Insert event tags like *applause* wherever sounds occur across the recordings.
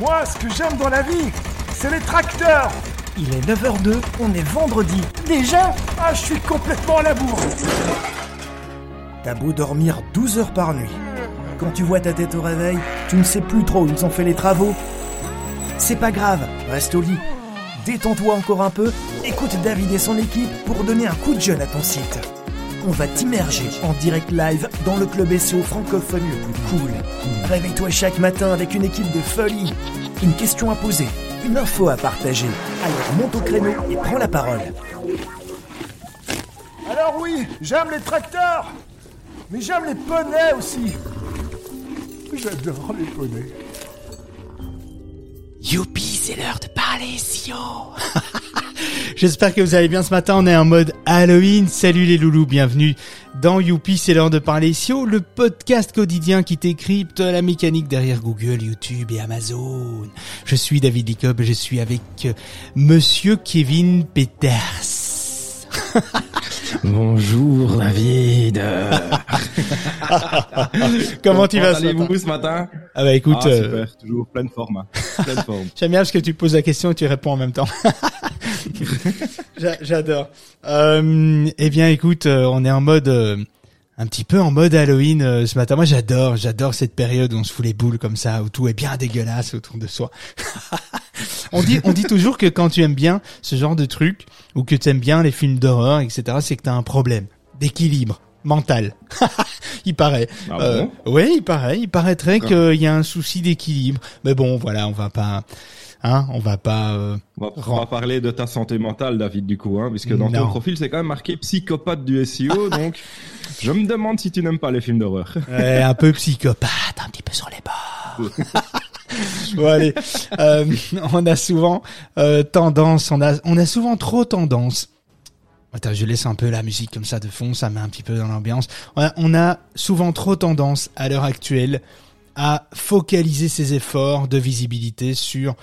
Moi, ce que j'aime dans la vie, c'est les tracteurs. Il est 9h02, on est vendredi. Déjà Ah, je suis complètement à la bourre. T'as beau dormir 12 heures par nuit. Quand tu vois ta tête au réveil, tu ne sais plus trop où ils ont fait les travaux. C'est pas grave, reste au lit. Détends-toi encore un peu, écoute David et son équipe pour donner un coup de jeune à ton site. On va t'immerger en direct live dans le club SEO francophone le plus cool. Réveille-toi chaque matin avec une équipe de folie. Une question à poser, une info à partager. Alors monte au créneau et prends la parole. Alors oui, j'aime les tracteurs. Mais j'aime les poneys aussi. J'adore les poneys. Youpi, c'est l'heure de parler, Sio *laughs* J'espère que vous allez bien ce matin, on est en mode Halloween. Salut les loulous, bienvenue dans Youpi, c'est l'heure de parler SEO, le podcast quotidien qui décrypte la mécanique derrière Google, YouTube et Amazon. Je suis David Licob et je suis avec euh, monsieur Kevin Peters. *laughs* Bonjour David. *laughs* Comment tu vas ce allez-vous matin ce matin? Ah bah écoute, Ah, euh, super, toujours pleine forme. hein. *laughs* Pleine forme. J'aime bien parce que tu poses la question et tu réponds en même temps. J'a- J'adore. Euh, eh bien, écoute, euh, on est en mode, euh, un petit peu en mode Halloween euh, ce matin. Moi, j'adore, j'adore cette période où on se fout les boules comme ça, où tout est bien dégueulasse autour de soi. *laughs* on dit, on dit toujours que quand tu aimes bien ce genre de truc ou que tu aimes bien les films d'horreur, etc., c'est que t'as un problème d'équilibre mental. *laughs* il paraît. Ah Euh, ouais, il paraît, il paraîtrait qu'il y a un souci d'équilibre. Mais bon, voilà, on va pas, hein, on va pas. euh, on, va, on va parler de ta santé mentale, David, du coup, hein, puisque dans Non. ton profil, c'est quand même marqué psychopathe du SEO, *laughs* donc je me demande si tu n'aimes pas les films d'horreur. *laughs* ouais, un peu psychopathe, un petit peu sur les bords. *laughs* bon allez, euh, on a souvent euh, tendance, on a, on a souvent trop tendance. Attends, je laisse un peu la musique comme ça de fond, ça met un petit peu dans l'ambiance. On a souvent trop tendance à l'heure actuelle à focaliser ses efforts de visibilité sur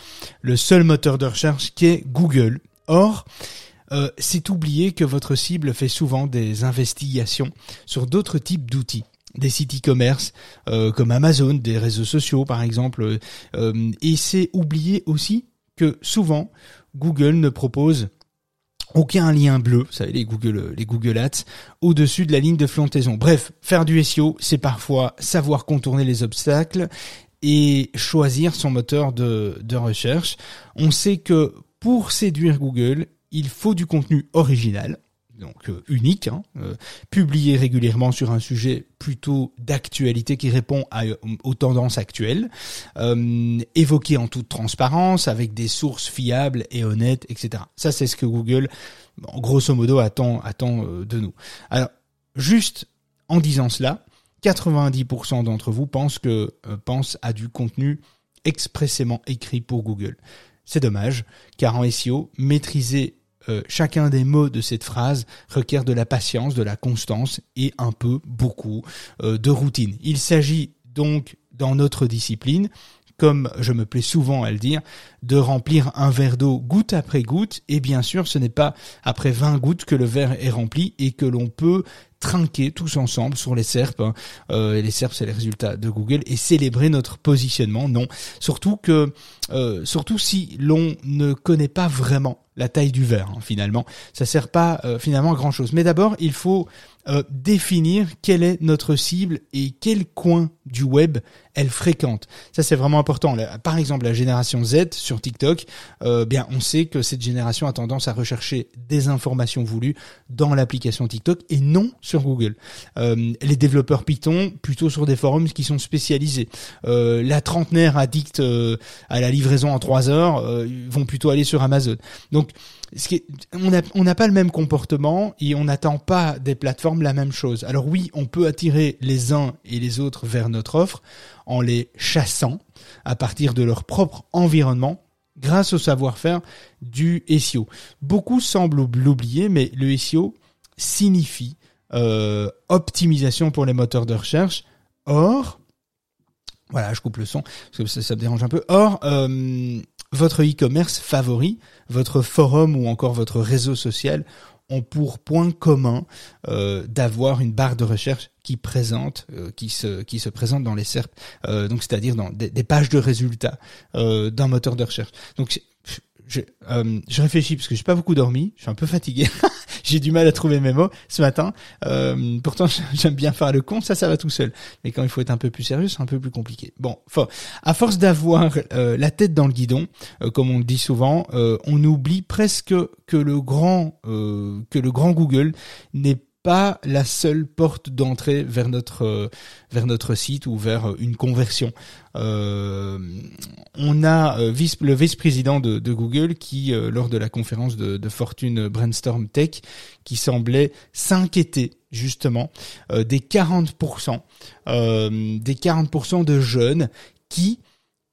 le seul moteur de recherche qui est Google. Or, euh, c'est oublier que votre cible fait souvent des investigations sur d'autres types d'outils des sites e-commerce euh, comme Amazon, des réseaux sociaux par exemple, euh, et c'est oublier aussi que souvent Google ne propose aucun lien bleu, vous savez les Google les Google Ads au-dessus de la ligne de flottaison. Bref, faire du SEO, c'est parfois savoir contourner les obstacles et choisir son moteur de, de recherche. On sait que pour séduire Google, il faut du contenu original, donc euh, unique, hein, euh, publié régulièrement sur un sujet plutôt d'actualité qui répond à, aux tendances actuelles, euh, évoqué en toute transparence, avec des sources fiables et honnêtes, etc. Ça, c'est ce que Google, bon, grosso modo, attend, euh, de nous. Alors, juste en disant cela, 90% d'entre vous pensent que euh, pensent à du contenu expressément écrit pour Google. C'est dommage, car en SEO, maîtriser euh, chacun des mots de cette phrase requiert de la patience, de la constance et un peu, beaucoup, euh, de routine. Il s'agit donc, dans notre discipline, comme je me plais souvent à le dire, de remplir un verre d'eau goutte après goutte, et bien sûr, ce n'est pas après 20 gouttes que le verre est rempli et que l'on peut trinquer tous ensemble sur les SERP. hein. Euh, et les SERP, c'est les résultats de Google, et célébrer notre positionnement. Non, surtout que, euh, surtout si l'on ne connaît pas vraiment la taille du verre, hein, finalement, ça sert pas euh, finalement à grand chose. Mais d'abord, il faut euh, définir quelle est notre cible et quel coin du web elle fréquente. Ça, c'est vraiment important. Par exemple, la génération Z sur TikTok, euh, bien, on sait que cette génération a tendance à rechercher des informations voulues dans l'application TikTok et non sur Google. Les développeurs Python, plutôt sur des forums qui sont spécialisés. La trentenaire addict à la livraison en trois heures vont plutôt aller sur Amazon. Est- on n'a pas le même comportement et on n'attend pas des plateformes la même chose. Alors oui, on peut attirer les uns et les autres vers notre offre en les chassant à partir de leur propre environnement grâce au savoir-faire du SEO. Beaucoup semblent l'oublier, mais le SEO signifie euh, optimisation pour les moteurs de recherche. Or, voilà, je coupe le son parce que ça, ça me dérange un peu. Or, euh, votre e-commerce favori, votre forum ou encore votre réseau social ont pour point commun euh, d'avoir une barre de recherche qui présente, euh, qui se présente dans les SERP, euh, donc c'est-à-dire dans des, pages de résultats euh, d'un moteur de recherche. Donc je, je réfléchis parce que j'ai pas beaucoup dormi, je suis un peu fatigué, *laughs* j'ai du mal à trouver mes mots ce matin. Euh, pourtant *laughs* j'aime bien faire le con, ça ça va tout seul. Mais quand il faut être un peu plus sérieux, c'est un peu plus compliqué. Bon, enfin, à force d'avoir euh, la tête dans le guidon, euh, comme on le dit souvent, euh, on oublie presque que le grand que le grand Google n'est la seule porte d'entrée vers notre euh, site ou vers euh, une conversion. Euh, on a le vice-président de, Google qui, lors de la conférence de, Fortune Brainstorm Tech, qui semblait s'inquiéter justement des 40%, euh, des 40% de jeunes qui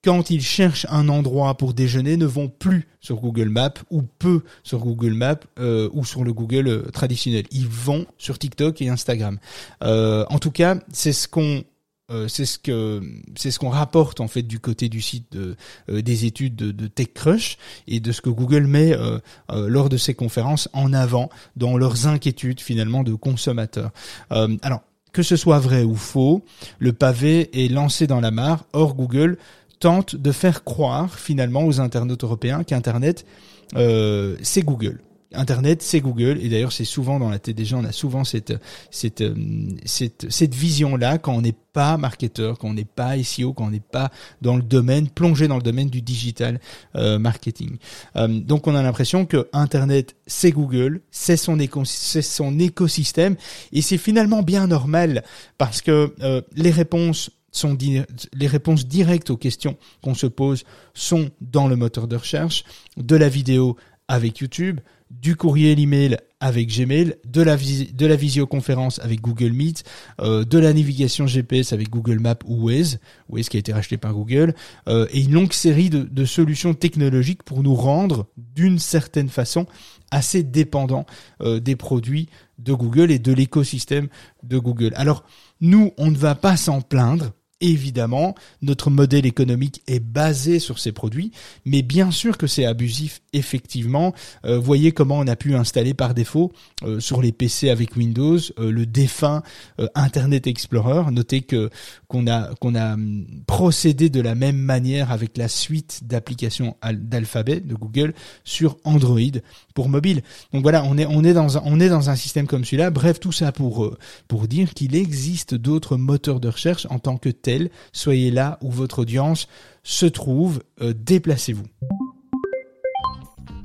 quand ils cherchent un endroit pour déjeuner, ne vont plus sur Google Maps ou peu sur Google Maps euh, ou sur le Google euh, traditionnel. Ils vont sur TikTok et Instagram. Euh, en tout cas, c'est ce qu'on euh, c'est ce que c'est ce qu'on rapporte en fait du côté du site euh, des études de, de TechCrush et de ce que Google met euh, lors de ses conférences en avant dans leurs inquiétudes finalement de consommateurs. Alors que ce soit vrai ou faux, le pavé est lancé dans la mare. Or Google tente de faire croire finalement aux internautes européens qu'Internet, euh, c'est Google. Internet, c'est Google, et d'ailleurs c'est souvent dans la tête des gens, on a souvent cette cette euh, cette, cette vision-là quand on n'est pas marketeur, quand on n'est pas SEO, quand on n'est pas dans le domaine plongé dans le domaine du digital euh, marketing. Donc on a l'impression que Internet, c'est Google, c'est son c'est son écosystème, et c'est finalement bien normal parce que les réponses sont les réponses directes aux questions qu'on se pose sont dans le moteur de recherche, de la vidéo avec YouTube, du courrier l'email avec Gmail, de la, visioconférence avec Google Meet, euh, de la navigation GPS avec Google Maps ou Waze, Waze qui a été racheté par Google, euh, et une longue série de, de, solutions technologiques pour nous rendre d'une certaine façon assez dépendants euh, des produits de Google et de l'écosystème de Google. Alors nous, on ne va pas s'en plaindre évidemment, notre modèle économique est basé sur ces produits, mais bien sûr que c'est abusif, effectivement. Euh, voyez comment on a pu installer par défaut euh, sur les PC avec Windows euh, le défunt euh, Internet Explorer. Notez que qu'on a qu'on a hum, procédé de la même manière avec la suite d'applications d'alphabet de Google sur Android pour mobile. Donc voilà, on est on est dans un, on est dans un système comme celui-là. Bref, tout ça pour euh, pour dire qu'il existe d'autres moteurs de recherche en tant que tel Soyez là où votre audience se trouve. Euh, Déplacez-vous.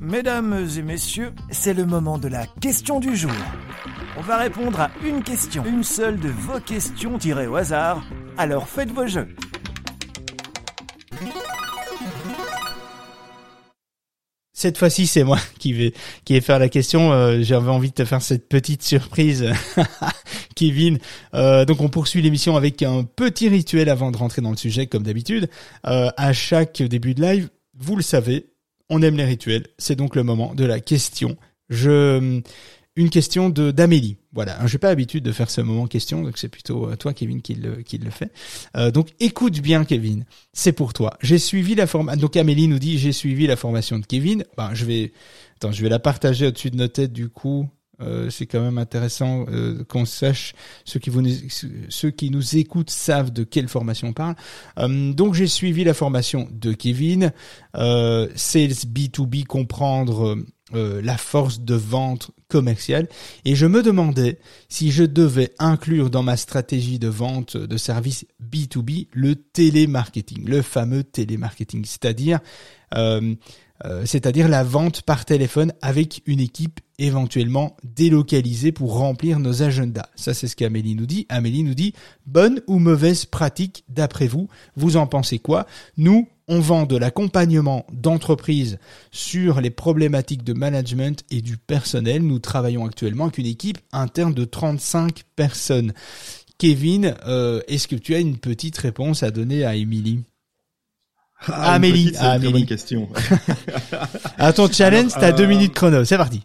Mesdames et messieurs, c'est le moment de la question du jour. On va répondre à une question, une seule de vos questions tirées au hasard. Alors faites vos jeux. Cette fois-ci, c'est moi *laughs* qui vais qui vais faire la question. Euh, J'avais envie de te faire cette petite surprise, *laughs* Kevin. Euh, donc, on poursuit l'émission avec un petit rituel avant de rentrer dans le sujet, comme d'habitude. Euh, à chaque début de live, vous le savez, on aime les rituels. C'est donc le moment de la question. Je une question de d'Amélie. Voilà, j'ai pas l'habitude de faire ce moment question, donc c'est plutôt toi, Kevin, qui le qui le fait. Euh, donc écoute bien, Kevin, c'est pour toi. J'ai suivi la formation. Donc Amélie nous dit j'ai suivi la formation de Kevin. Ben je vais, attends, je vais la partager au-dessus de nos têtes du coup. Euh, c'est quand même intéressant euh, qu'on sache ceux qui vous ceux qui nous écoutent savent de quelle formation on parle. Euh, donc j'ai suivi la formation de Kevin, euh, Sales B2B comprendre euh, la force de vente commerciale et je me demandais si je devais inclure dans ma stratégie de vente de services B2B le télémarketing, le fameux télémarketing, c'est-à-dire euh, euh, c'est-à-dire la vente par téléphone avec une équipe éventuellement délocalisée pour remplir nos agendas. Ça, c'est ce qu'Amélie nous dit. Amélie nous dit, bonne ou mauvaise pratique d'après vous? Vous en pensez quoi? Nous, on vend de l'accompagnement d'entreprise sur les problématiques de management et du personnel. Nous travaillons actuellement avec une équipe interne de 35 personnes. Kevin, euh, est-ce que tu as une petite réponse à donner à Émilie? Ah, Amélie, petite, Amélie. Très bonne question. *laughs* à ton challenge, t'as deux minutes chrono. C'est parti.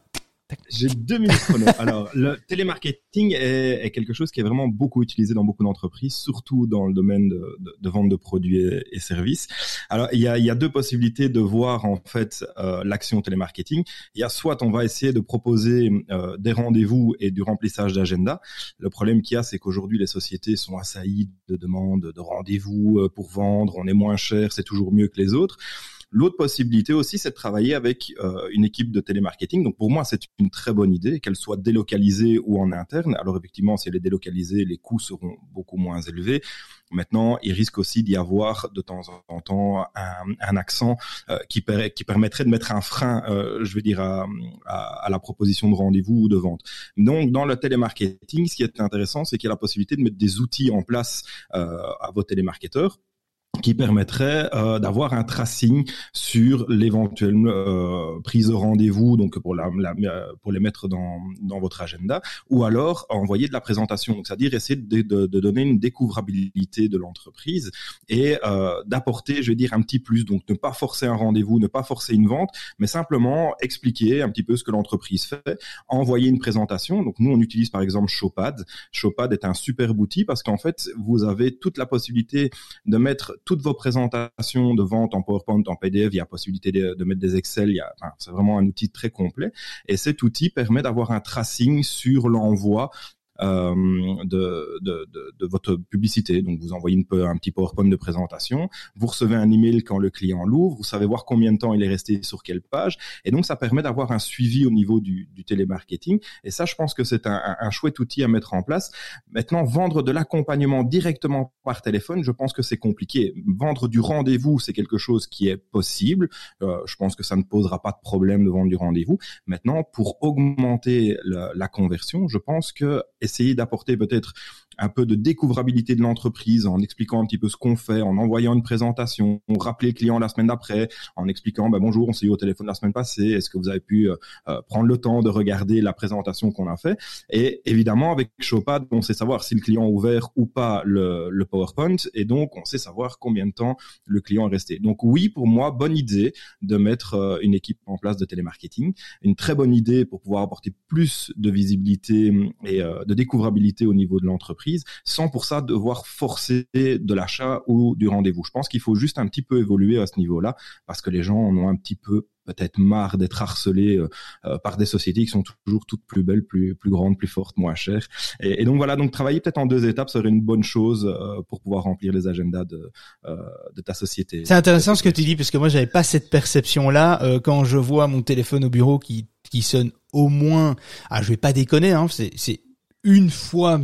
J'ai deux minutes chrono. *laughs* Alors, le télémarketing est, est, quelque chose qui est vraiment beaucoup utilisé dans beaucoup d'entreprises, surtout dans le domaine de, de, de vente de produits et, services. Alors, il y, a, y a deux possibilités de voir en fait euh, l'action télémarketing. Il y a soit on va essayer de proposer euh, des rendez-vous et du remplissage d'agenda. Le problème qu'il y a, c'est qu'aujourd'hui les sociétés sont assaillies de demandes de rendez-vous euh, pour vendre. On est moins cher, c'est toujours mieux que les autres. L'autre possibilité aussi, c'est de travailler avec euh, une équipe de télémarketing. Donc pour moi, c'est une très bonne idée, qu'elle soit délocalisée ou en interne. Alors effectivement, si elle est délocalisée, les coûts seront beaucoup moins élevés. Maintenant, il risque aussi d'y avoir de temps en temps un, accent euh, qui, per qui, permettrait de mettre un frein, euh, je veux dire, à la proposition de rendez-vous ou de vente. Donc, dans le télémarketing, ce qui est intéressant, c'est qu'il y a la possibilité de mettre des outils en place euh, à vos télémarketeurs qui permettrait euh, d'avoir un tracing sur l'éventuelle euh, prise de rendez-vous, donc pour, la, la, euh, pour les mettre dans, dans votre agenda, ou alors envoyer de la présentation, c'est-à-dire essayer de, de, de, donner une découvrabilité de l'entreprise et euh, d'apporter, je vais dire, un petit plus. Donc ne pas forcer un rendez-vous, ne pas forcer une vente, mais simplement expliquer un petit peu ce que l'entreprise fait, envoyer une présentation. Donc nous, on utilise par exemple Showpad. Showpad est un super outil parce qu'en fait, vous avez toute la possibilité de mettre toutes vos présentations de vente en PowerPoint, en PDF, il y a possibilité de, mettre des Excel, il y a, enfin, c'est vraiment un outil très complet. Et cet outil permet d'avoir un tracing sur l'envoi euh, de, de, de, votre publicité. Donc vous envoyez un petit PowerPoint de présentation, vous recevez un email quand le client l'ouvre, vous savez voir combien de temps il est resté sur quelle page, et donc ça permet d'avoir un suivi au niveau du, du télémarketing. Et ça, je pense que c'est un, un, chouette outil à mettre en place. Maintenant, vendre de l'accompagnement directement par téléphone, je pense que c'est compliqué. Vendre du rendez-vous, c'est quelque chose qui est possible. Euh, je pense que ça ne posera pas de problème de vendre du rendez-vous. Maintenant, pour augmenter la conversion, je pense que essayer d'apporter peut-être un peu de découvrabilité de l'entreprise en expliquant un petit peu ce qu'on fait, en envoyant une présentation, rappeler le client la semaine d'après, en expliquant bah, bonjour, on s'est eu au téléphone la semaine passée, est-ce que vous avez pu euh, euh, prendre le temps de regarder la présentation qu'on a fait? Et évidemment, avec Showpad, on sait savoir si le client a ouvert ou pas le, PowerPoint, et donc on sait savoir combien de temps le client est resté. Donc oui, pour moi, bonne idée de mettre euh, une équipe en place de télémarketing, une très bonne idée pour pouvoir apporter plus de visibilité et de découvrabilité au niveau de l'entreprise sans pour ça devoir forcer de l'achat ou du rendez-vous. Je pense qu'il faut juste un petit peu évoluer à ce niveau-là parce que les gens en ont un petit peu peut-être marre d'être harcelés euh, euh, par des sociétés qui sont toujours toutes plus belles, plus plus grandes, plus fortes, moins chères. Et, donc voilà, donc travailler peut-être en deux étapes serait une bonne chose euh, pour pouvoir remplir les agendas de de ta société. C'est intéressant ce que tu dis parce que moi j'avais pas cette perception là quand je vois mon téléphone au bureau qui qui sonne au moins, ah je vais pas déconner, hein, c'est une fois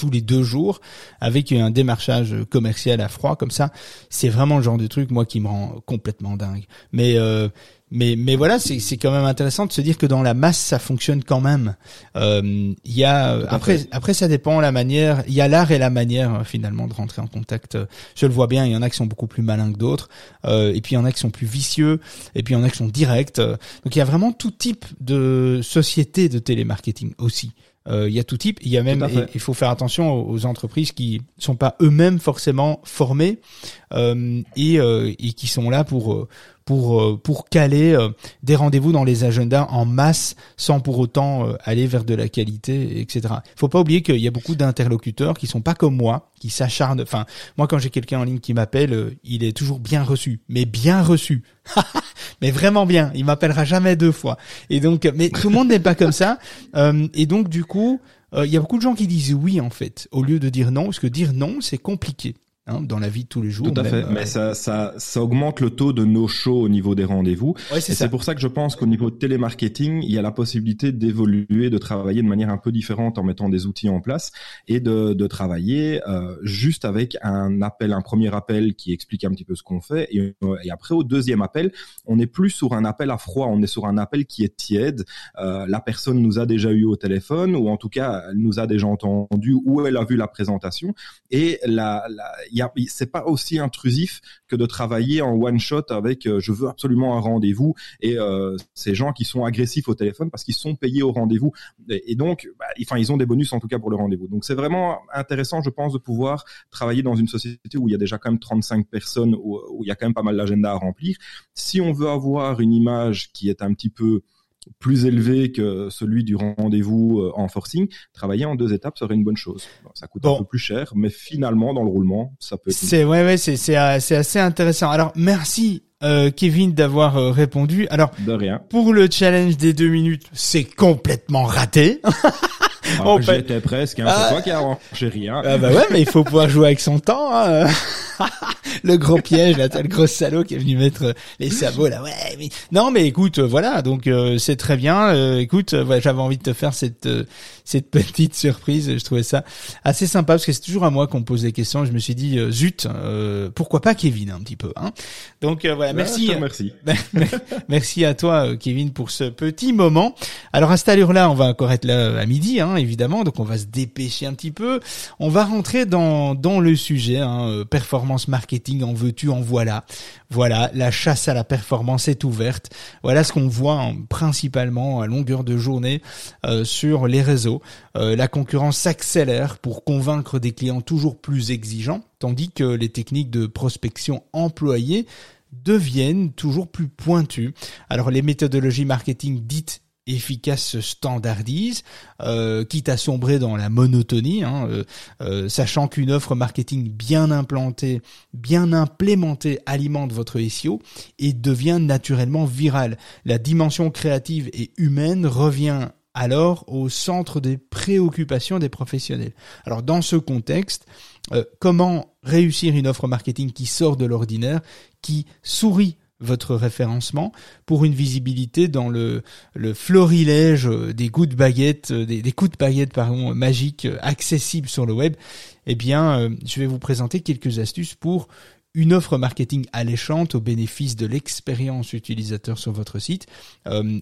tous les deux jours avec un démarchage commercial à froid comme ça. C'est vraiment le genre de truc moi qui me rend complètement dingue. Mais euh, mais mais voilà c'est c'est quand même intéressant de se dire que dans la masse ça fonctionne quand même. Euh, il y a après après ça dépend la manière il y a l'art et la manière euh, finalement de rentrer en contact. Je le vois bien il y en a qui sont beaucoup plus malins que d'autres. Euh, et puis il y en a qui sont plus vicieux. Et puis il y en a qui sont directs. Donc il y a vraiment tout type de société de télémarketing aussi euh, il y a tout type. Il y a même, il faut faire attention aux, entreprises qui sont pas eux-mêmes forcément formés euh, et, euh, et, qui sont là pour euh, pour euh, pour caler des rendez-vous dans les agendas en masse sans pour autant aller vers de la qualité, etc. Il faut pas oublier qu'il y a beaucoup d'interlocuteurs qui sont pas comme moi, qui s'acharnent. Enfin, moi quand j'ai quelqu'un en ligne qui m'appelle, il est toujours bien reçu, mais bien reçu. *laughs* mais vraiment bien. Il m'appellera jamais deux fois. Et donc, mais tout le monde n'est pas comme ça. *laughs* Euh, et donc, du coup, il y a beaucoup de gens qui disent oui en fait, au lieu de dire non, parce que dire non, c'est compliqué. Hein, dans la vie de tous les jours. Tout à fait, mais ça, ça, ça augmente le taux de no-show au niveau des rendez-vous. Ouais, c'est et c'est pour ça que je pense qu'au niveau de télémarketing, il y a la possibilité d'évoluer, de travailler de manière un peu différente en mettant des outils en place et de, de travailler euh, juste avec un appel, un premier appel qui explique un petit peu ce qu'on fait et, et, après au deuxième appel, on n'est plus sur un appel à froid, on est sur un appel qui est tiède. Euh, la personne nous a déjà eu au téléphone ou en tout cas elle nous a déjà entendu ou elle a vu la présentation et la, la c'est pas aussi intrusif que de travailler en one shot avec euh, je veux absolument un rendez-vous et euh, ces gens qui sont agressifs au téléphone parce qu'ils sont payés au rendez-vous et, donc bah, enfin ils ont des bonus en tout cas pour le rendez-vous. Donc c'est vraiment intéressant je pense de pouvoir travailler dans une société où il y a déjà quand même 35 personnes où, où il y a quand même pas mal d'agenda à remplir. Si on veut avoir une image qui est un petit peu plus élevé que celui du rendez-vous en forcing, travailler en deux étapes serait une bonne chose. ça coûte un peu plus cher, mais finalement dans le roulement, ça peut. C'est ouais ouais c'est c'est assez intéressant. Alors merci euh, Kevin d'avoir euh, répondu. Alors, de rien. Pour le challenge des deux minutes, c'est complètement raté. *laughs* Ah, J'étais presque, hein, c'est ah. toi qui arrangé rien. Ah bah ouais, mais il faut pouvoir jouer avec son temps. Hein. *laughs* le gros piège, là, le gros salaud qui est venu mettre euh, les sabots là. Ouais, mais non, mais écoute, euh, voilà, donc euh, c'est très bien. écoute, j'avais envie de te faire cette cette petite surprise. Je trouvais ça assez sympa parce que c'est toujours à moi qu'on pose des questions. Je me suis dit zut, pourquoi pas Kevin un petit peu. Hein donc voilà, merci. merci. *laughs* merci à toi, Kevin, pour ce petit moment. Alors à cette allure-là, on va encore être là à midi, hein, évidemment. Donc on va se dépêcher un petit peu. On va rentrer dans le sujet, hein, performance marketing en veux-tu, en voilà. Voilà, la chasse à la performance est ouverte. Voilà ce qu'on voit principalement à longueur de journée euh, sur les réseaux. Euh, la concurrence s'accélère pour convaincre des clients toujours plus exigeants, tandis que les techniques de prospection employées deviennent toujours plus pointues. Alors les méthodologies marketing dites efficace se standardise, euh, quitte à sombrer dans la monotonie, hein, euh, euh, sachant qu'une offre marketing bien implantée, bien implémentée alimente votre SEO et devient naturellement virale. La dimension créative et humaine revient alors au centre des préoccupations des professionnels. Alors dans ce contexte, comment réussir une offre marketing qui sort de l'ordinaire, qui sourit votre référencement pour une visibilité dans le, florilège des coups de baguette, euh, des, coups de baguette pardon, magiques euh, accessibles sur le web, eh bien, euh, je vais vous présenter quelques astuces pour une offre marketing alléchante au bénéfice de l'expérience utilisateur sur votre site,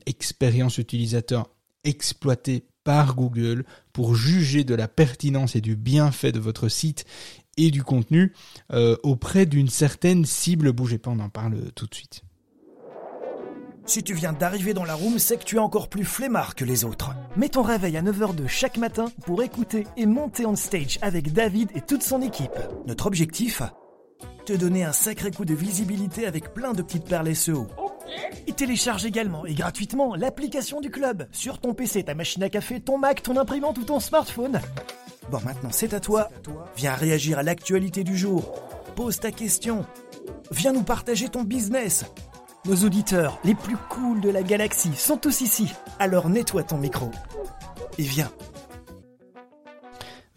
expérience utilisateur exploitée par Google pour juger de la pertinence et du bienfait de votre site et du contenu euh, auprès d'une certaine cible. Bougez pas, on en parle tout de suite. Si tu viens d'arriver dans la room, c'est que tu es encore plus flemmard que les autres. Mets ton réveil à 9h de chaque matin pour écouter et monter on stage avec David et toute son équipe. Notre objectif Te donner un sacré coup de visibilité avec plein de petites perles SEO. Et télécharge également et gratuitement l'application du club sur ton PC, ta machine à café, ton Mac, ton imprimante ou ton smartphone. Bon, maintenant c'est à toi. Viens réagir à l'actualité du jour. Pose ta question. Viens nous partager ton business. Nos auditeurs, les plus cools de la galaxie, sont tous ici. Alors nettoie ton micro. Et viens,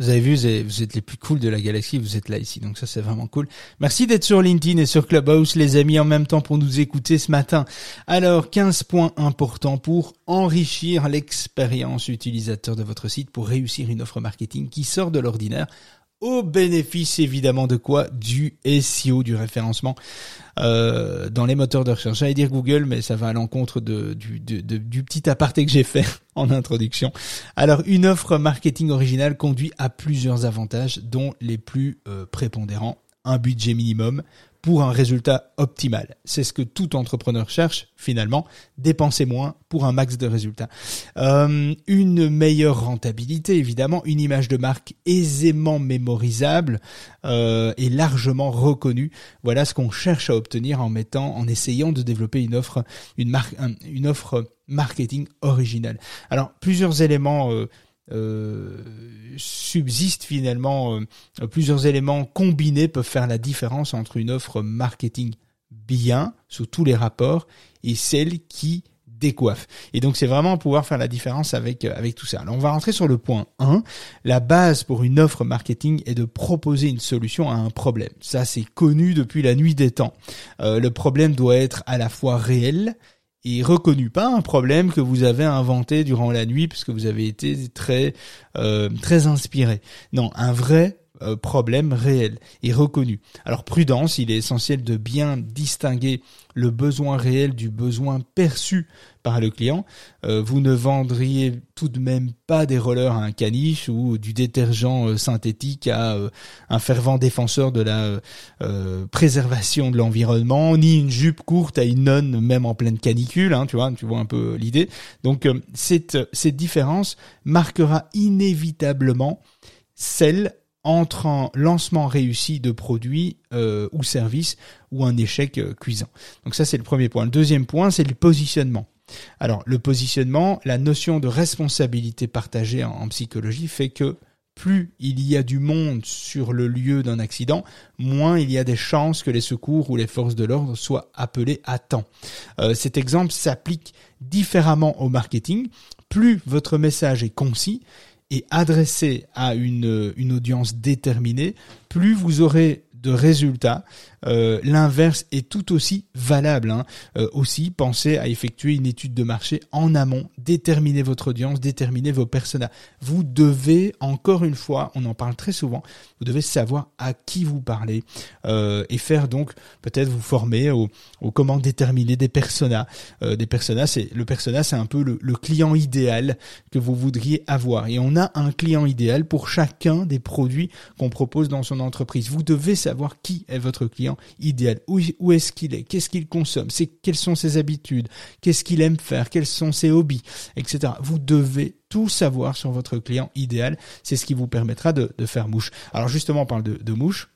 vous avez vu, vous êtes les plus cool de la galaxie, vous êtes là ici, donc ça c'est vraiment cool. Merci d'être sur LinkedIn et sur Clubhouse, les amis, en même temps pour nous écouter ce matin. Alors, 15 points importants pour enrichir l'expérience utilisateur de votre site pour réussir une offre marketing qui sort de l'ordinaire au bénéfice évidemment de quoi? Du SEO, du référencement euh, dans les moteurs de recherche. J'allais dire Google, mais ça va à l'encontre du, du petit aparté que j'ai fait *laughs* en introduction. Alors, une offre marketing originale conduit à plusieurs avantages, dont les plus euh, prépondérants. Un budget minimum, pour un résultat optimal. C'est ce que tout entrepreneur cherche finalement, dépenser moins pour un max de résultats. Euh, une meilleure rentabilité évidemment, une image de marque aisément mémorisable euh, et largement reconnue. Voilà ce qu'on cherche à obtenir en mettant, en essayant de développer une offre, une marque, une offre marketing originale. Alors plusieurs éléments. Euh, subsiste finalement euh, plusieurs éléments combinés peuvent faire la différence entre une offre marketing bien sous tous les rapports et celle qui décoiffe. Et donc c'est vraiment pouvoir faire la différence avec euh, avec tout ça. Alors on va rentrer sur le point 1. La base pour une offre marketing est de proposer une solution à un problème. Ça c'est connu depuis la nuit des temps. le problème doit être à la fois réel et reconnu, pas un problème que vous avez inventé durant la nuit parce que vous avez été très euh, très inspiré. Non, un vrai euh, problème réel et reconnu. Alors prudence, il est essentiel de bien distinguer le besoin réel du besoin perçu par le client. Euh, vous ne vendriez tout de même pas des rollers à un caniche ou du détergent euh, synthétique à un fervent défenseur de la préservation de l'environnement, ni une jupe courte à une nonne même en pleine canicule. Hein, tu vois, tu vois un peu l'idée. Donc cette cette différence marquera inévitablement celle entre un lancement réussi de produits euh, ou services ou un échec euh, cuisant. Donc ça c'est le premier point. Le deuxième point c'est le positionnement. Alors le positionnement, la notion de responsabilité partagée en, psychologie fait que plus il y a du monde sur le lieu d'un accident, moins il y a des chances que les secours ou les forces de l'ordre soient appelés à temps. Euh, cet exemple s'applique différemment au marketing. Plus votre message est concis et adressé à une, une audience déterminée, plus vous aurez de résultats. Euh, L'inverse est tout aussi valable. Hein. Euh, aussi, pensez à effectuer une étude de marché en amont, déterminer votre audience, déterminer vos personas. Vous devez, encore une fois, on en parle très souvent, vous devez savoir à qui vous parlez euh, et faire donc peut-être vous former au, comment déterminer des personas. C'est le persona, c'est un peu le, client idéal que vous voudriez avoir. Et on a un client idéal pour chacun des produits qu'on propose dans son entreprise. Vous devez savoir qui est votre client idéal, où, est-ce qu'il est, qu'est-ce qu'il consomme, c'est quelles sont ses habitudes, qu'est-ce qu'il aime faire, quels sont ses hobbies, etc. Vous devez tout savoir sur votre client idéal. C'est ce qui vous permettra de, faire mouche. Alors justement, on parle de, de mouche.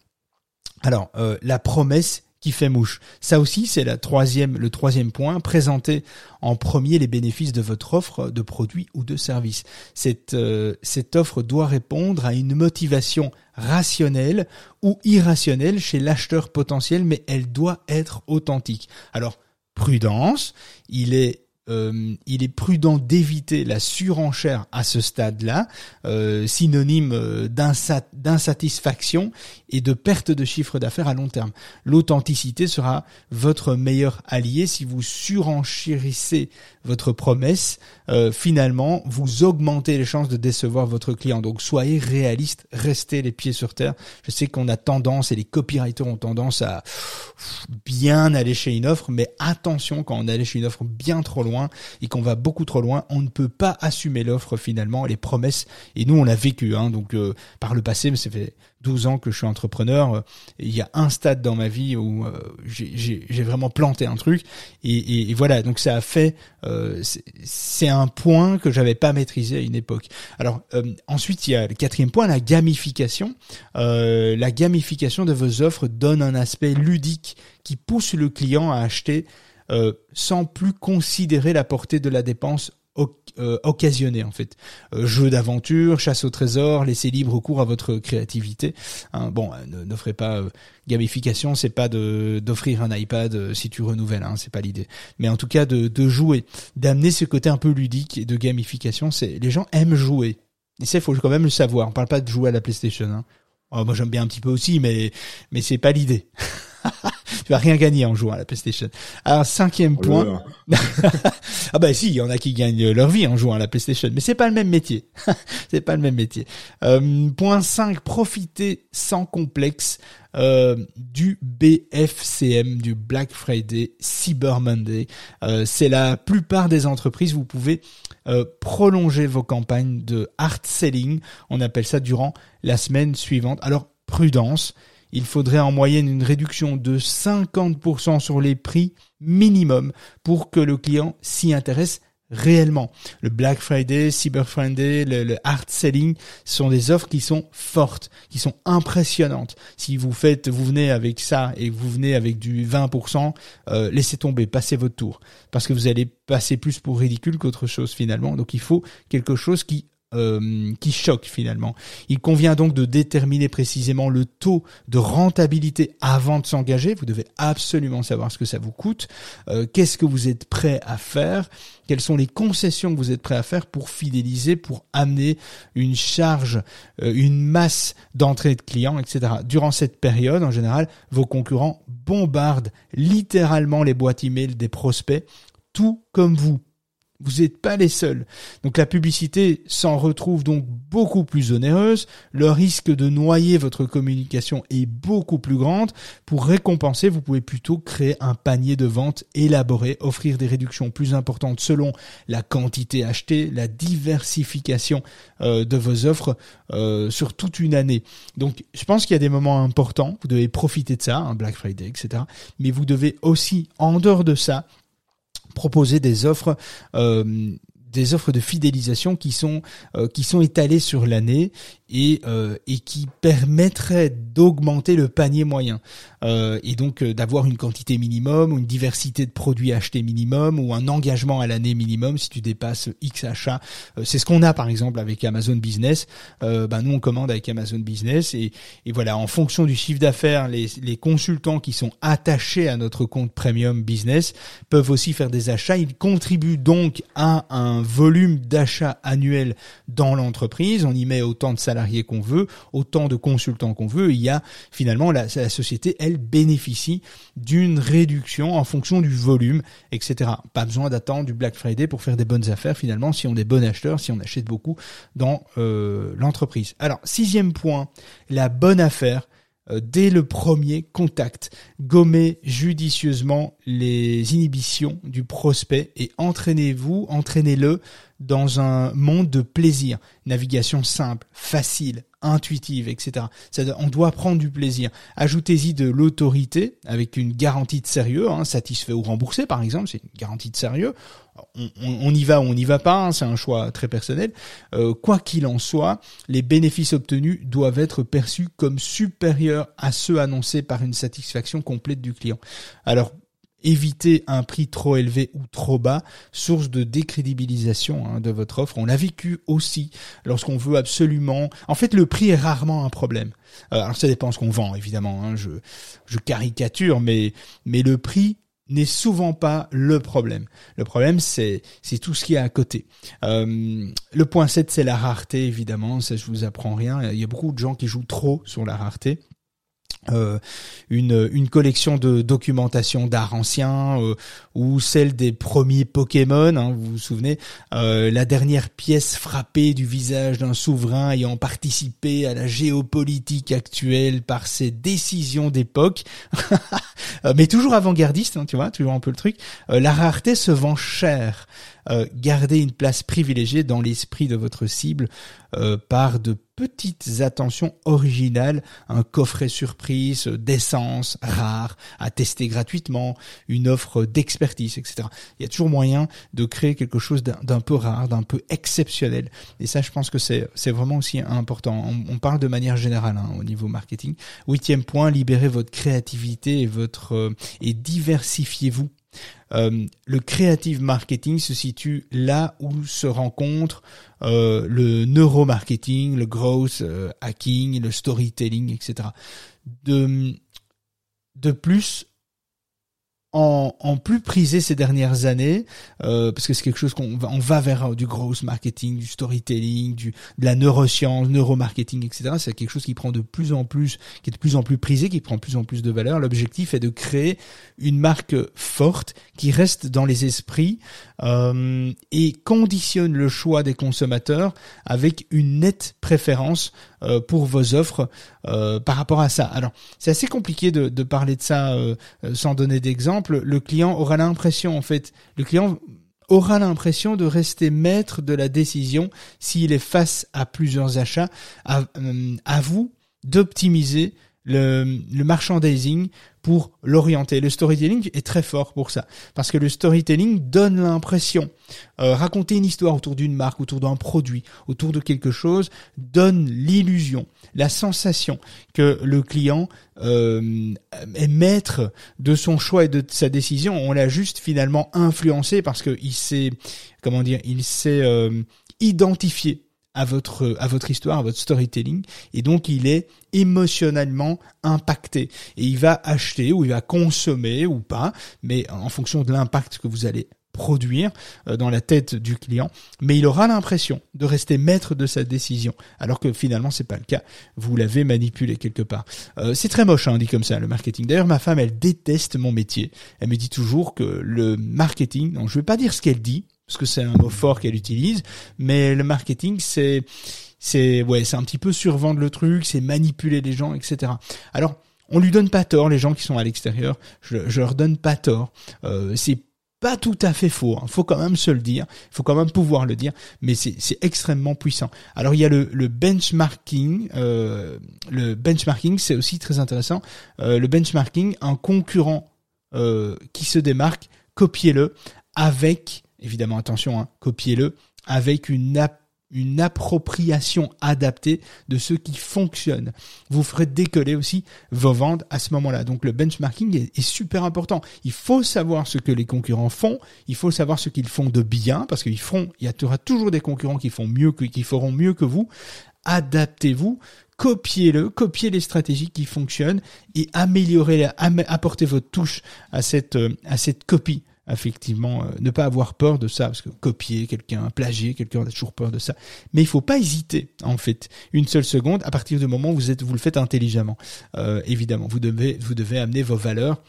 Alors euh, la promesse qui fait mouche. Ça aussi, c'est la troisième, le troisième point. Présenter en premier les bénéfices de votre offre de produit ou de service. Cette, euh, cette offre doit répondre à une motivation rationnelle ou irrationnelle chez l'acheteur potentiel, mais elle doit être authentique. Alors, prudence, il est euh, il est prudent d'éviter la surenchère à ce stade-là, euh, synonyme euh, d'insatisfaction et de perte de chiffre d'affaires à long terme. L'authenticité sera votre meilleur allié si vous surenchérissez votre promesse. Euh, finalement, vous augmentez les chances de décevoir votre client. Donc soyez réaliste, restez les pieds sur terre. Je sais qu'on a tendance et les copywriters ont tendance à bien aller chez une offre, mais attention quand on allait chez une offre bien trop loin et qu'on va beaucoup trop loin, on ne peut pas assumer l'offre finalement, les promesses. Et nous, on l'a vécu. Hein, donc euh, par le passé, mais ça fait 12 ans que je suis entrepreneur. il y a un stade dans ma vie où euh, j'ai vraiment planté un truc. Et, voilà, donc ça a fait... Euh, c'est un point que j'avais pas maîtrisé à une époque. Alors ensuite, il y a le quatrième point, la gamification. la gamification de vos offres donne un aspect ludique qui pousse le client à acheter euh, sans plus considérer la portée de la dépense euh, occasionnée en fait. Euh, jeu d'aventure, chasse au trésor, laissez libre cours à votre créativité. Hein, bon, n'offrez pas gamification, c'est pas de d'offrir un iPad si tu renouvelles, hein, c'est pas l'idée. Mais en tout cas de, de jouer, d'amener ce côté un peu ludique et de gamification. C'est les gens aiment jouer. Et ça, il faut quand même le savoir. On parle pas de jouer à la PlayStation. Hein. Oh, moi, j'aime bien un petit peu aussi, mais mais c'est pas l'idée. *laughs* tu vas rien gagner en jouant à la PlayStation. Alors cinquième oh point. *laughs* ah bah si, il y en a qui gagnent leur vie en jouant à la PlayStation, mais c'est pas le même métier. *laughs* c'est pas le même métier. Euh, point 5, profitez sans complexe euh, du BFCM, du Black Friday, Cyber Monday. Euh, c'est la plupart des entreprises, vous pouvez prolonger vos campagnes de hard selling. On appelle ça durant la semaine suivante. Alors prudence il faudrait en moyenne une réduction de 50% sur les prix minimum pour que le client s'y intéresse réellement. Le Black Friday, Cyber Friday, le, hard selling sont des offres qui sont fortes, qui sont impressionnantes. Si vous faites, vous venez avec ça et vous venez avec du 20%, euh, laissez tomber, passez votre tour, parce que vous allez passer plus pour ridicule qu'autre chose finalement. Donc il faut quelque chose qui euh, qui choque finalement. Il convient donc de déterminer précisément le taux de rentabilité avant de s'engager. Vous devez absolument savoir ce que ça vous coûte, euh, qu'est-ce que vous êtes prêt à faire, quelles sont les concessions que vous êtes prêt à faire pour fidéliser, pour amener une charge, euh, une masse d'entrée de clients, etc. Durant cette période, en général, vos concurrents bombardent littéralement les boîtes email des prospects, tout comme vous. Vous n'êtes pas les seuls. Donc la publicité s'en retrouve donc beaucoup plus onéreuse. Le risque de noyer votre communication est beaucoup plus grande. Pour récompenser, vous pouvez plutôt créer un panier de vente élaboré, offrir des réductions plus importantes selon la quantité achetée, la diversification euh, de vos offres euh, sur toute une année. Donc je pense qu'il y a des moments importants. Vous devez profiter de ça, un Black Friday, etc. Mais vous devez aussi, en dehors de ça, proposer des offres euh, des offres de fidélisation qui sont euh, qui sont étalées sur l'année et euh, et qui permettraient d'augmenter le panier moyen. euh, et donc euh, d'avoir une quantité minimum une diversité de produits achetés minimum ou un engagement à l'année minimum si tu dépasses X achats. Euh, c'est ce qu'on a par exemple avec Amazon Business. ben nous on commande avec Amazon Business et, et voilà en fonction du chiffre d'affaires, les, les consultants qui sont attachés à notre compte Premium Business peuvent aussi faire des achats. Ils contribuent donc à un volume d'achat annuel dans l'entreprise. On y met autant de salariés qu'on veut, autant de consultants qu'on veut. Il y a finalement la, société, elle bénéficie d'une réduction en fonction du volume, etc. Pas besoin d'attendre du Black Friday pour faire des bonnes affaires finalement si on est bon acheteur, si on achète beaucoup dans euh, l'entreprise. Alors sixième point, la bonne affaire dès le premier contact. Gommez judicieusement les inhibitions du prospect et entraînez-vous, entraînez-le dans un monde de plaisir. Navigation simple, facile, intuitive, etc. on doit prendre du plaisir. Ajoutez-y de l'autorité avec une garantie de sérieux, hein, satisfait ou remboursé par exemple, c'est une garantie de sérieux. On, y va ou on n'y va pas, hein, c'est un choix très personnel. Euh, quoi qu'il en soit, les bénéfices obtenus doivent être perçus comme supérieurs à ceux annoncés par une satisfaction complète du client. Alors éviter un prix trop élevé ou trop bas, source de décrédibilisation hein, de votre offre. On l'a vécu aussi lorsqu'on veut absolument. En fait, le prix est rarement un problème. Euh, alors ça dépend ce qu'on vend, évidemment. Hein, je, je caricature, mais mais le prix n'est souvent pas le problème. Le problème, c'est c'est tout ce qui est à côté. Euh, le point 7, c'est la rareté, évidemment. Ça, je vous apprends rien. Il y a beaucoup de gens qui jouent trop sur la rareté. Euh, une, une collection de documentation d'art ancien euh, ou celle des premiers Pokémon, hein, vous vous souvenez, euh, la dernière pièce frappée du visage d'un souverain ayant participé à la géopolitique actuelle par ses décisions d'époque, *laughs* mais toujours avant-gardiste, hein, tu vois, toujours un peu le truc. la rareté se vend cher. Gardez une place privilégiée dans l'esprit de votre cible par de petites attentions originales, un coffret surprise d'essence rare à tester gratuitement, une offre d'expertise, etc. Il y a toujours moyen de créer quelque chose d'un peu rare, d'un peu exceptionnel. Et ça, je pense que c'est vraiment aussi important. On, parle de manière générale hein, au niveau marketing. Huitième point, libérez votre créativité et votre euh, et diversifiez-vous euh, le creative marketing se situe là où se rencontrent euh, le neuromarketing, le growth euh, hacking, le storytelling, etc. De, de plus, en, plus prisé ces dernières années euh, parce que c'est quelque chose qu'on va vers euh, du growth marketing, du storytelling, de la neuroscience, neuromarketing, etc. C'est quelque chose qui prend de plus en plus, qui est de plus en plus prisé, qui prend de plus en plus de valeur. L'objectif est de créer une marque forte qui reste dans les esprits euh, et conditionne le choix des consommateurs avec une nette préférence euh, pour vos offres euh, par rapport à ça. Alors, c'est assez compliqué de, de, parler de ça euh, sans donner d'exemple. Le client aura l'impression, en fait, le client aura l'impression de rester maître de la décision s'il est face à plusieurs achats. À, à vous d'optimiser le, le merchandising pour l'orienter. Le storytelling est très fort pour ça, parce que le storytelling donne l'impression, euh, raconter une histoire autour d'une marque, autour d'un produit, autour de quelque chose, donne l'illusion, la sensation que le client euh, est maître de son choix et de sa décision. On l'a juste finalement influencé parce qu'il s'est, comment dire, il s'est euh, identifié à votre à votre histoire, à votre storytelling, et donc il est émotionnellement impacté et il va acheter ou il va consommer ou pas, mais en fonction de l'impact que vous allez produire euh, dans la tête du client, mais il aura l'impression de rester maître de sa décision, alors que finalement c'est pas le cas. Vous l'avez manipulé quelque part. Euh, c'est très moche, hein, dit comme ça, le marketing. D'ailleurs, ma femme, elle déteste mon métier. Elle me dit toujours que le marketing, non, je vais pas dire ce qu'elle dit, parce que c'est un mot fort qu'elle utilise, mais le marketing, c'est, c'est, ouais, c'est un petit peu survendre le truc, c'est manipuler les gens, etc. Alors, on lui donne pas tort, les gens qui sont à l'extérieur, je, je leur donne pas tort. Euh, c'est pas tout à fait faux, hein. faut quand même se le dire, faut quand même pouvoir le dire, mais c'est extrêmement puissant. Alors il y a le, le benchmarking, euh, le benchmarking c'est aussi très intéressant. Euh, le benchmarking, un concurrent euh, qui se démarque, copiez-le avec évidemment attention, hein, copiez-le avec une, une appropriation adaptée de ce qui fonctionne. Vous ferez décoller aussi vos ventes à ce moment-là. Donc le benchmarking est, super important. Il faut savoir ce que les concurrents font, il faut savoir ce qu'ils font de bien, parce qu'ils feront, il y aura toujours des concurrents qui font mieux que, qui feront mieux que vous. Adaptez-vous, copiez-le, copiez les stratégies qui fonctionnent et améliorez, apportez votre touche à cette, euh, à cette copie effectivement euh, ne pas avoir peur de ça parce que copier quelqu'un, plagier quelqu'un, on a toujours peur de ça. Mais il faut pas hésiter en fait une seule seconde à partir du moment où vous êtes vous le faites intelligemment. Euh, évidemment, vous devez vous devez amener vos valeurs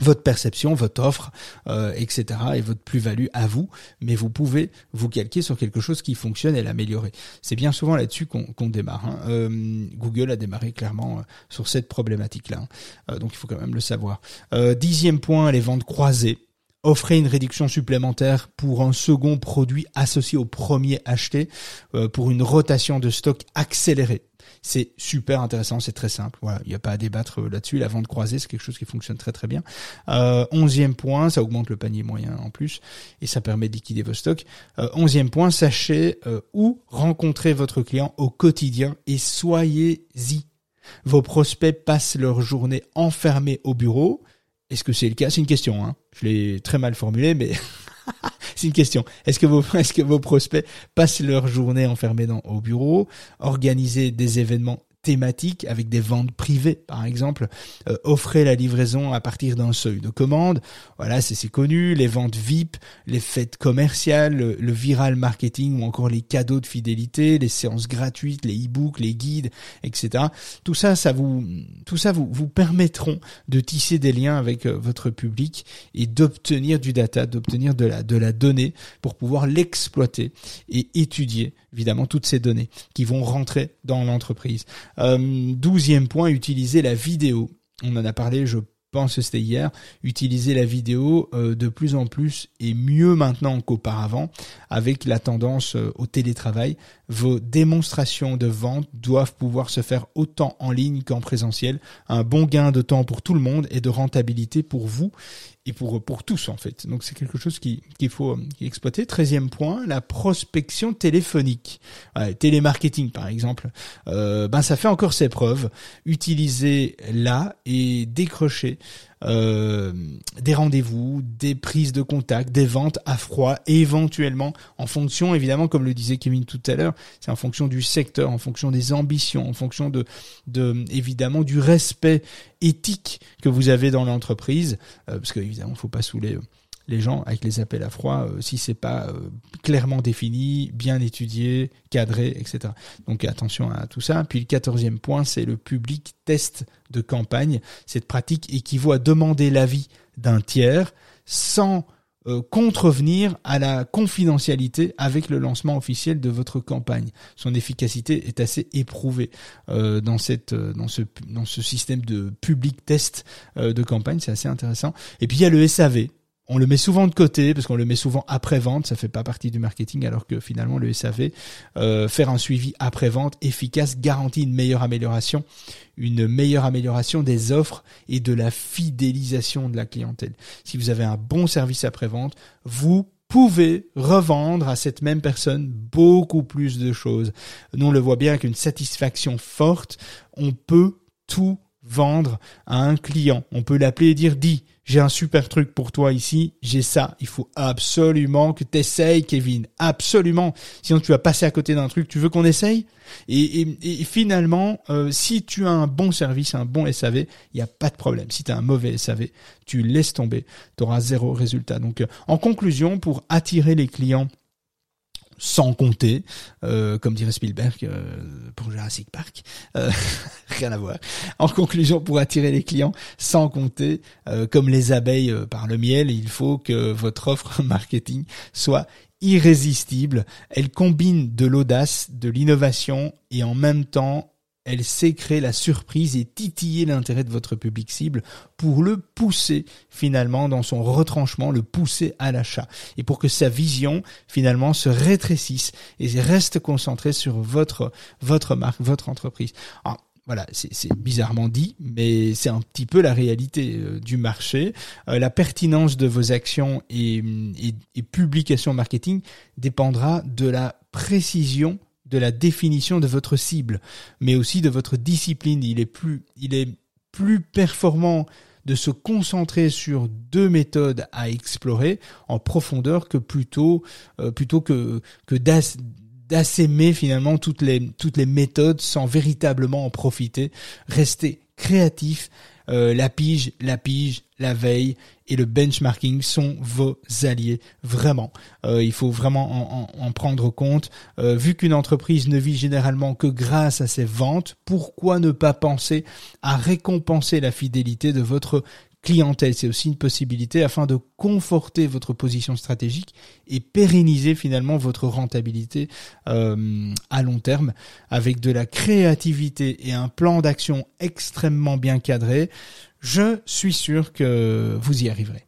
votre perception, votre offre, euh, etc. et votre plus-value à vous, mais vous pouvez vous calquer sur quelque chose qui fonctionne et l'améliorer. C'est bien souvent là-dessus qu'on démarre. Hein. Euh, Google a démarré clairement sur cette problématique-là, hein. donc il faut quand même le savoir. dixième point, les ventes croisées offrez une réduction supplémentaire pour un second produit associé au premier acheté euh, pour une rotation de stock accélérée. C'est super intéressant, c'est très simple. Il n'y a pas à débattre euh, là-dessus. La vente croisée, c'est quelque chose qui fonctionne très très bien. Euh, onzième point, ça augmente le panier moyen en plus et ça permet de liquider vos stocks. Onzième point, sachez où rencontrer votre client au quotidien et soyez-y. Vos prospects passent leur journée enfermés au bureau. Est-ce que c'est le cas? C'est une question. Hein. Je l'ai très mal formulé, mais *laughs* c'est une question. Est-ce que vos *laughs* est-ce que vos prospects passent leur journée enfermés dans au bureau, organiser des événements thématiques avec des ventes privées, par exemple, euh, offrez la livraison à partir d'un seuil de commande. Voilà, c'est connu. Les ventes VIP, les fêtes commerciales, le, viral marketing ou encore les cadeaux de fidélité, les séances gratuites, les e-books, les guides, etc. Tout ça, ça vous, tout ça vous, vous permettront de tisser des liens avec euh, votre public et d'obtenir du data, d'obtenir de la, de la donnée pour pouvoir l'exploiter et étudier évidemment toutes ces données qui vont rentrer dans l'entreprise. Euh, douzième point, utiliser la vidéo. On en a parlé, je pense que c'était hier, utiliser la vidéo euh, de plus en plus et mieux maintenant qu'auparavant avec la tendance euh, au télétravail. Vos démonstrations de vente doivent pouvoir se faire autant en ligne qu'en présentiel. Un bon gain de temps pour tout le monde et de rentabilité pour vous et pour, pour tous en fait. Donc c'est quelque chose qu'il faut euh, exploiter. Treizième point, la prospection téléphonique. télémarketing par exemple. Euh, ben ça fait encore ses preuves. Utilisez-la et décrochez euh, des rendez-vous, des prises de contact, des ventes à froid, éventuellement en fonction, évidemment, comme le disait Kevin tout à l'heure, c'est en fonction du secteur, en fonction des ambitions, en fonction de, de évidemment du respect éthique que vous avez dans l'entreprise, euh, parce qu'évidemment, il faut pas saouler euh, les gens avec les appels à froid euh, si c'est pas euh, clairement défini, bien étudié, cadré, etc. Donc attention à tout ça. Puis le quatorzième point, c'est le public test de campagne. Cette pratique équivaut à demander l'avis d'un tiers sans euh, contrevenir à la confidentialité avec le lancement officiel de votre campagne. Son efficacité est assez éprouvée dans cette dans ce dans ce système de public test de campagne, c'est assez intéressant. Et puis il y a le SAV on le met souvent de côté parce qu'on le met souvent après vente, ça fait pas partie du marketing alors que finalement le SAV euh, faire un suivi après vente efficace garantit une meilleure amélioration, une meilleure amélioration des offres et de la fidélisation de la clientèle. Si vous avez un bon service après vente, vous pouvez revendre à cette même personne beaucoup plus de choses. Nous on le voit bien avec une satisfaction forte, on peut tout vendre à un client. On peut l'appeler et dire dis j'ai un super truc pour toi ici, j'ai ça. Il faut absolument que tu essayes, Kevin. Absolument. Sinon, tu vas passer à côté d'un truc. Tu veux qu'on essaye? Et, et, finalement, euh, si tu as un bon service, un bon SAV, il n'y a pas de problème. Si tu as un mauvais SAV, tu laisses tomber. Tu auras zéro résultat. Donc, euh, en conclusion, pour attirer les clients sans compter, euh, comme dirait Spielberg euh, pour Jurassic Park, euh, *laughs* rien à voir. En conclusion, pour attirer les clients, sans compter, comme les abeilles par le miel, il faut que votre offre *laughs* marketing soit irrésistible. Elle combine de l'audace, de l'innovation et en même temps elle sait créer la surprise et titiller l'intérêt de votre public cible pour le pousser finalement dans son retranchement, le pousser à l'achat et pour que sa vision finalement se rétrécisse et reste concentrée sur votre votre marque, votre entreprise. Voilà, c'est bizarrement dit, mais c'est un petit peu la réalité euh, du marché. Euh, la pertinence de vos actions et, et, et publications marketing dépendra de la précision de la définition de votre cible, mais aussi de votre discipline. Il est plus, il est plus performant de se concentrer sur deux méthodes à explorer en profondeur que plutôt euh, plutôt que que finalement toutes les toutes les méthodes sans véritablement en profiter. Rester créatif, euh, la pige, la pige, la veille et le benchmarking sont vos alliés, vraiment. Euh, il faut vraiment en, prendre compte. Euh, vu qu'une entreprise ne vit généralement que grâce à ses ventes, pourquoi ne pas penser à récompenser la fidélité de votre clientèle. C'est aussi une possibilité afin de conforter votre position stratégique et pérenniser finalement votre rentabilité euh, à long terme avec de la créativité et un plan d'action extrêmement bien cadré. Je suis sûr que vous y arriverez.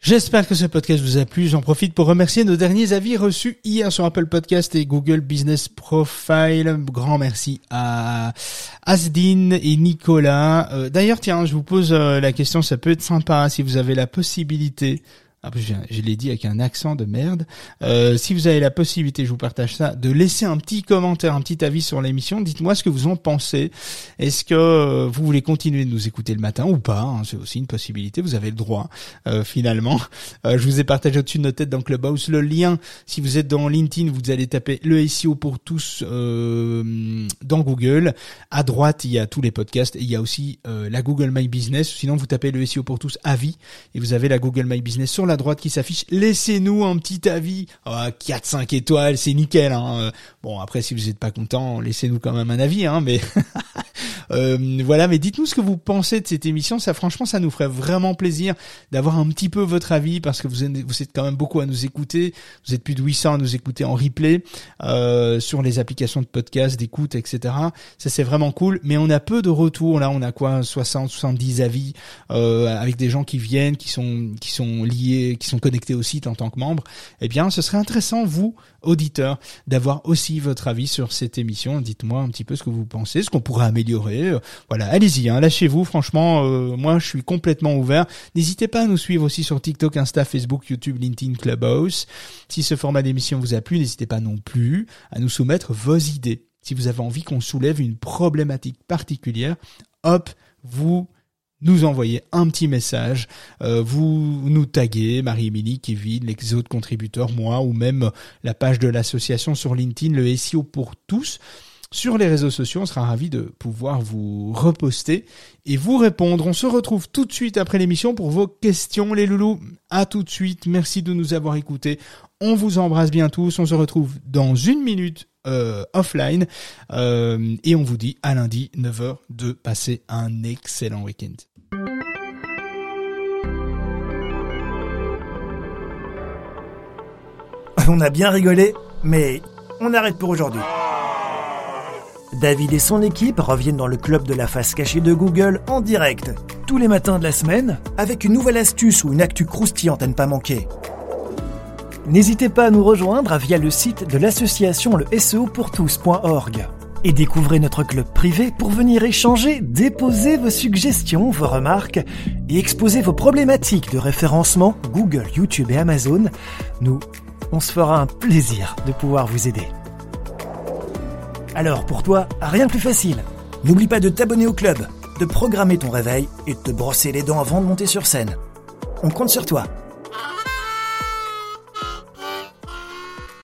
J'espère que ce podcast vous a plu. J'en profite pour remercier nos derniers avis reçus hier sur Apple Podcast et Google Business Profile. Grand merci à Asdin et Nicolas. Euh, d'ailleurs, tiens, je vous pose euh, la question, ça peut être sympa si vous avez la possibilité ah, je, je l'ai dit avec un accent de merde. Euh, si vous avez la possibilité, je vous partage ça, de laisser un petit commentaire, un petit avis sur l'émission. Dites-moi ce que vous en pensez. Est-ce que euh, vous voulez continuer de nous écouter le matin ou pas hein, C'est aussi une possibilité. Vous avez le droit, euh, finalement. je vous ai partagé au-dessus de notre tête dans Clubhouse le lien. Si vous êtes dans LinkedIn, vous allez taper le SEO pour tous dans Google. À droite, il y a tous les podcasts. Et il y a aussi la Google My Business. Sinon, vous tapez le SEO pour tous avis et vous avez la Google My Business sur la droite qui s'affiche. Laissez-nous un petit avis. 4-5 étoiles, c'est nickel. Hein. Bon, après, si vous n'êtes pas content, laissez-nous quand même un avis. Hein, mais *laughs* euh, voilà, mais dites-nous ce que vous pensez de cette émission. Ça, franchement, ça nous ferait vraiment plaisir d'avoir un petit peu votre avis parce que vous êtes, vous êtes quand même beaucoup à nous écouter. Vous êtes plus de 800 à nous écouter en replay euh, sur les applications de podcast, d'écoute, etc. Ça, c'est vraiment cool. Mais on a peu de retours. Là, on a quoi? 60, 70 avis euh, avec des gens qui viennent, qui sont, qui sont liés qui sont connectés au site en tant que membres, eh bien, ce serait intéressant, vous, auditeurs, d'avoir aussi votre avis sur cette émission. Dites-moi un petit peu ce que vous pensez, ce qu'on pourrait améliorer. Euh, voilà, allez-y, hein, lâchez-vous. Franchement, euh, moi, je suis complètement ouvert. N'hésitez pas à nous suivre aussi sur TikTok, Insta, Facebook, YouTube, LinkedIn, Clubhouse. Si ce format d'émission vous a plu, n'hésitez pas non plus à nous soumettre vos idées. Si vous avez envie qu'on soulève une problématique particulière, hop, vous nous envoyer un petit message, euh, vous nous taguez, Marie-Émilie, Kevin, les autres contributeurs, moi, ou même la page de l'association sur LinkedIn, le SEO pour tous. Sur les réseaux sociaux, on sera ravi de pouvoir vous reposter et vous répondre. On se retrouve tout de suite après l'émission pour vos questions, les loulous. À tout de suite. Merci de nous avoir écoutés. On vous embrasse bien tous. On se retrouve dans une minute euh, offline. Euh, et on vous dit à lundi 9h de passer un excellent week-end. On a bien rigolé, mais on arrête pour aujourd'hui. David et son équipe reviennent dans le club de la face cachée de Google en direct, tous les matins de la semaine, avec une nouvelle astuce ou une actu croustillante à ne pas manquer. N'hésitez pas à nous rejoindre via le site de l'association le SEOpourtous.org et découvrez notre club privé pour venir échanger, déposer vos suggestions, vos remarques et exposer vos problématiques de référencement Google, YouTube et Amazon. Nous, on se fera un plaisir de pouvoir vous aider. Alors pour toi, rien de plus facile. N'oublie pas de t'abonner au club, de programmer ton réveil et de te brosser les dents avant de monter sur scène. On compte sur toi.